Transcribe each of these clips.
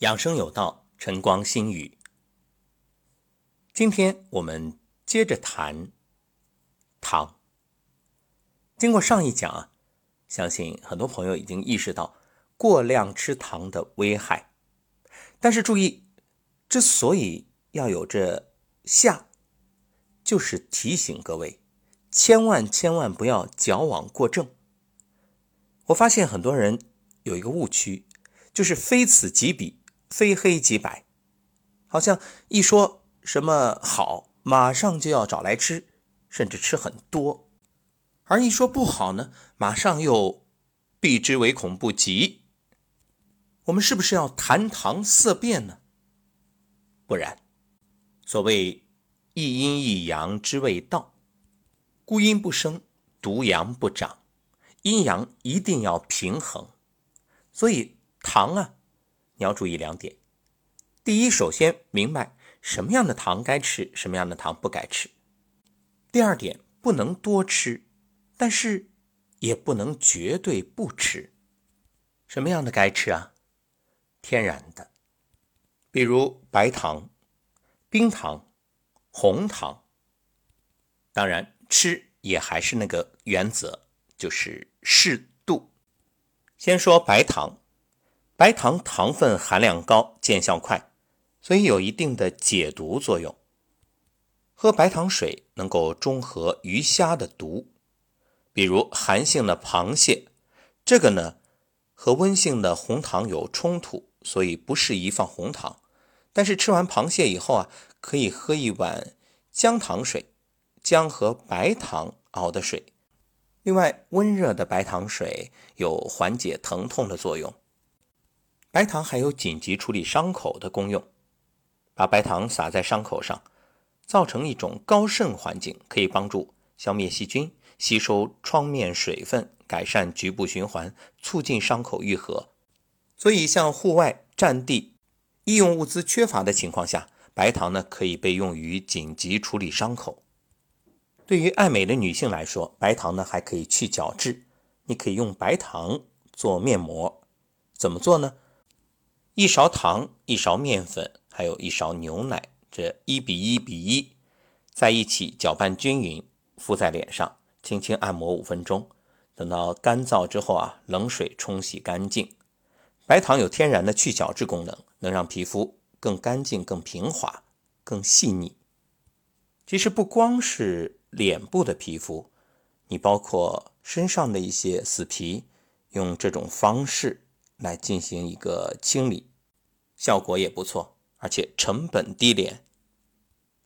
养生有道，晨光心语。今天我们接着谈糖。经过上一讲啊，相信很多朋友已经意识到过量吃糖的危害。但是注意，之所以要有这下，就是提醒各位，千万千万不要矫枉过正。我发现很多人有一个误区，就是非此即彼。非黑即白，好像一说什么好，马上就要找来吃，甚至吃很多；而一说不好呢，马上又避之唯恐不及。我们是不是要谈糖色变呢？不然，所谓一阴一阳之谓道，孤阴不生，独阳不长，阴阳一定要平衡。所以糖啊。你要注意两点：第一，首先明白什么样的糖该吃，什么样的糖不该吃；第二点，不能多吃，但是也不能绝对不吃。什么样的该吃啊？天然的，比如白糖、冰糖、红糖。当然，吃也还是那个原则，就是适度。先说白糖。白糖糖分含量高，见效快，所以有一定的解毒作用。喝白糖水能够中和鱼虾的毒，比如寒性的螃蟹，这个呢和温性的红糖有冲突，所以不适宜放红糖。但是吃完螃蟹以后啊，可以喝一碗姜糖水，姜和白糖熬的水。另外，温热的白糖水有缓解疼痛的作用。白糖还有紧急处理伤口的功用，把白糖撒在伤口上，造成一种高渗环境，可以帮助消灭细菌、吸收创面水分、改善局部循环、促进伤口愈合。所以，像户外占地、医用物资缺乏的情况下，白糖呢可以被用于紧急处理伤口。对于爱美的女性来说，白糖呢还可以去角质，你可以用白糖做面膜，怎么做呢？一勺糖，一勺面粉，还有一勺牛奶，这一比一比一，在一起搅拌均匀，敷在脸上，轻轻按摩五分钟。等到干燥之后啊，冷水冲洗干净。白糖有天然的去角质功能，能让皮肤更干净、更平滑、更细腻。其实不光是脸部的皮肤，你包括身上的一些死皮，用这种方式。来进行一个清理，效果也不错，而且成本低廉。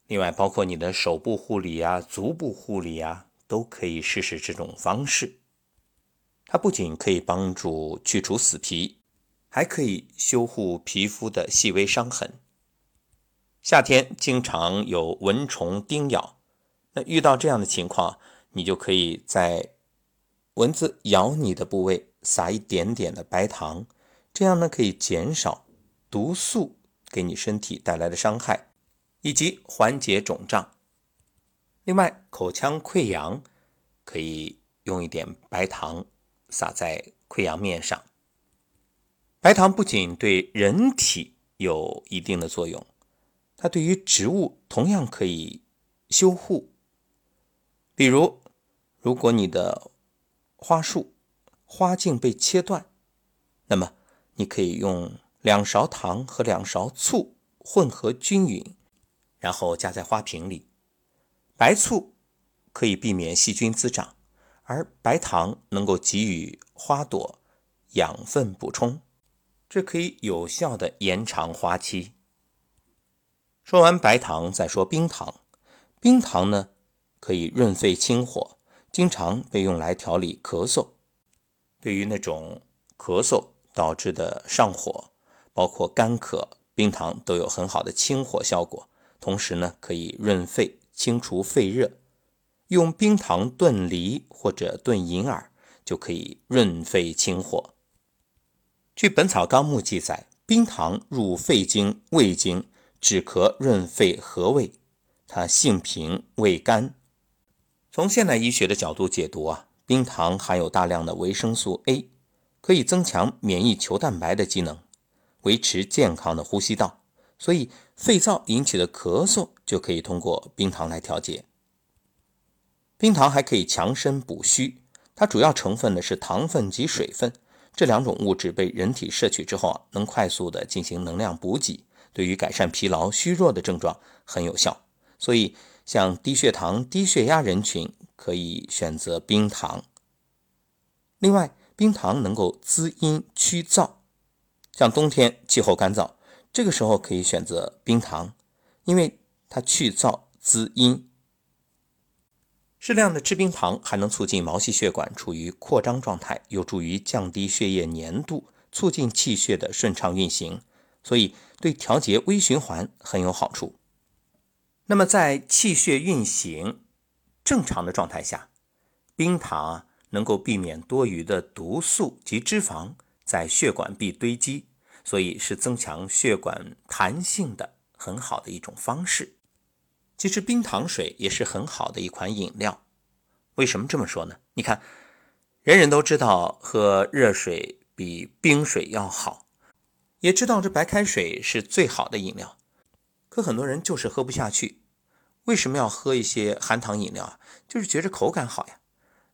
另外，包括你的手部护理啊、足部护理啊，都可以试试这种方式。它不仅可以帮助去除死皮，还可以修护皮肤的细微伤痕。夏天经常有蚊虫叮咬，那遇到这样的情况，你就可以在蚊子咬你的部位。撒一点点的白糖，这样呢可以减少毒素给你身体带来的伤害，以及缓解肿胀。另外，口腔溃疡可以用一点白糖撒在溃疡面上。白糖不仅对人体有一定的作用，它对于植物同样可以修护。比如，如果你的花束，花茎被切断，那么你可以用两勺糖和两勺醋混合均匀，然后加在花瓶里。白醋可以避免细菌滋长，而白糖能够给予花朵养分补充，这可以有效的延长花期。说完白糖，再说冰糖。冰糖呢，可以润肺清火，经常被用来调理咳嗽。对于那种咳嗽导致的上火，包括干咳，冰糖都有很好的清火效果。同时呢，可以润肺、清除肺热。用冰糖炖梨或者炖银耳，就可以润肺清火。据《本草纲目》记载，冰糖入肺经、胃经，止咳润肺和胃。它性平，味甘。从现代医学的角度解读啊。冰糖含有大量的维生素 A，可以增强免疫球蛋白的机能。维持健康的呼吸道。所以，肺燥引起的咳嗽就可以通过冰糖来调节。冰糖还可以强身补虚，它主要成分呢是糖分及水分，这两种物质被人体摄取之后啊，能快速的进行能量补给，对于改善疲劳、虚弱的症状很有效。所以，像低血糖、低血压人群可以选择冰糖。另外，冰糖能够滋阴祛燥，像冬天气候干燥。这个时候可以选择冰糖，因为它去燥滋阴。适量的吃冰糖还能促进毛细血管处于扩张状态，有助于降低血液粘度，促进气血的顺畅运行，所以对调节微循环很有好处。那么在气血运行正常的状态下，冰糖能够避免多余的毒素及脂肪在血管壁堆积。所以是增强血管弹性的很好的一种方式。其实冰糖水也是很好的一款饮料。为什么这么说呢？你看，人人都知道喝热水比冰水要好，也知道这白开水是最好的饮料，可很多人就是喝不下去。为什么要喝一些含糖饮料啊？就是觉着口感好呀。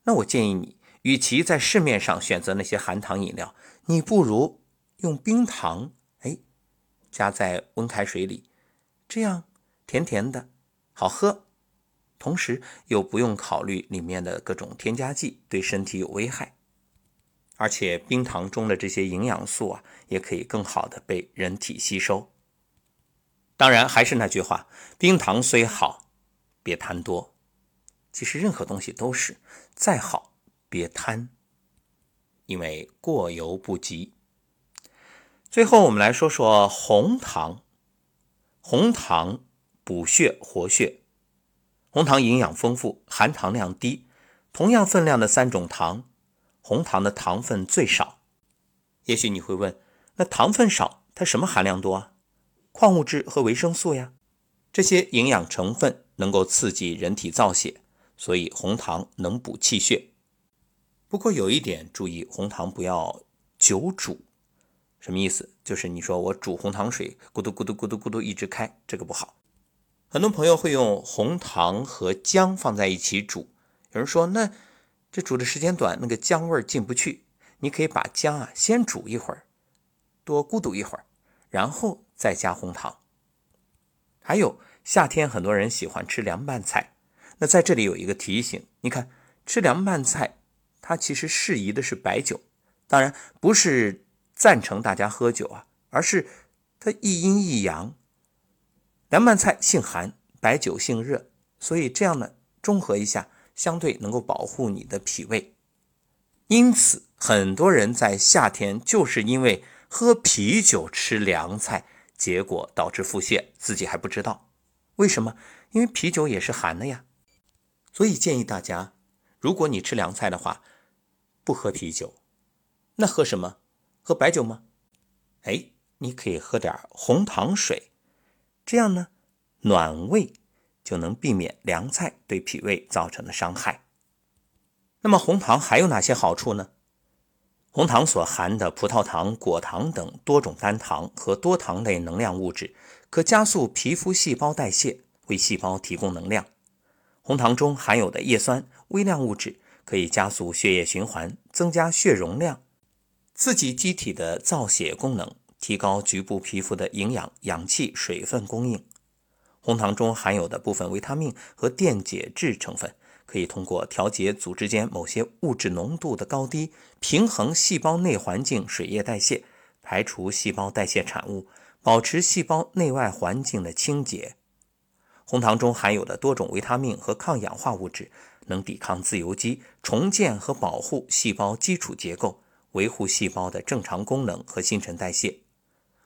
那我建议你，与其在市面上选择那些含糖饮料，你不如。用冰糖，哎，加在温开水里，这样甜甜的，好喝，同时又不用考虑里面的各种添加剂对身体有危害，而且冰糖中的这些营养素啊，也可以更好的被人体吸收。当然，还是那句话，冰糖虽好，别贪多。其实任何东西都是，再好别贪，因为过犹不及。最后，我们来说说红糖。红糖补血活血，红糖营养丰富，含糖量低。同样分量的三种糖，红糖的糖分最少。也许你会问，那糖分少，它什么含量多啊？矿物质和维生素呀，这些营养成分能够刺激人体造血，所以红糖能补气血。不过有一点注意，红糖不要久煮。什么意思？就是你说我煮红糖水，咕嘟咕嘟咕嘟咕嘟一直开，这个不好。很多朋友会用红糖和姜放在一起煮，有人说那这煮的时间短，那个姜味进不去。你可以把姜啊先煮一会儿，多咕嘟一会儿，然后再加红糖。还有夏天很多人喜欢吃凉拌菜，那在这里有一个提醒，你看吃凉拌菜，它其实适宜的是白酒，当然不是。赞成大家喝酒啊，而是它一阴一阳。凉拌菜性寒，白酒性热，所以这样呢，中和一下，相对能够保护你的脾胃。因此，很多人在夏天就是因为喝啤酒吃凉菜，结果导致腹泻，自己还不知道。为什么？因为啤酒也是寒的呀。所以建议大家，如果你吃凉菜的话，不喝啤酒，那喝什么？喝白酒吗？哎，你可以喝点红糖水，这样呢，暖胃就能避免凉菜对脾胃造成的伤害。那么红糖还有哪些好处呢？红糖所含的葡萄糖、果糖等多种单糖和多糖类能量物质，可加速皮肤细胞代谢，为细胞提供能量。红糖中含有的叶酸微量物质，可以加速血液循环，增加血容量。刺激机体的造血功能，提高局部皮肤的营养、氧气、水分供应。红糖中含有的部分维他命和电解质成分，可以通过调节组织间某些物质浓度的高低，平衡细胞内环境水液代谢，排除细胞代谢产物，保持细胞内外环境的清洁。红糖中含有的多种维他命和抗氧化物质，能抵抗自由基，重建和保护细胞基础结构。维护细胞的正常功能和新陈代谢。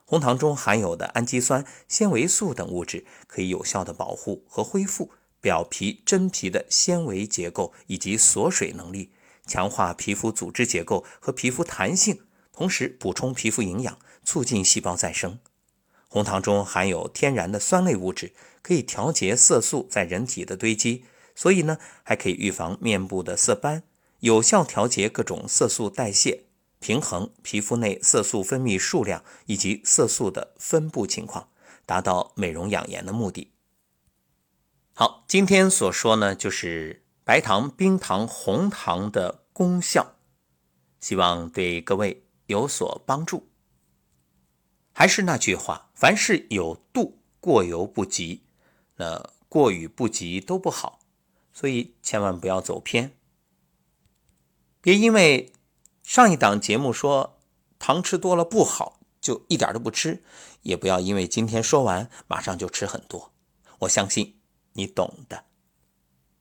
红糖中含有的氨基酸、纤维素等物质，可以有效的保护和恢复表皮真皮的纤维结构以及锁水能力，强化皮肤组织结构和皮肤弹性，同时补充皮肤营养，促进细胞再生。红糖中含有天然的酸类物质，可以调节色素在人体的堆积，所以呢，还可以预防面部的色斑，有效调节各种色素代谢。平衡皮肤内色素分泌数量以及色素的分布情况，达到美容养颜的目的。好，今天所说呢，就是白糖、冰糖、红糖的功效，希望对各位有所帮助。还是那句话，凡事有度，过犹不及。那过与不及都不好，所以千万不要走偏。别因为上一档节目说糖吃多了不好，就一点都不吃；也不要因为今天说完马上就吃很多。我相信你懂的。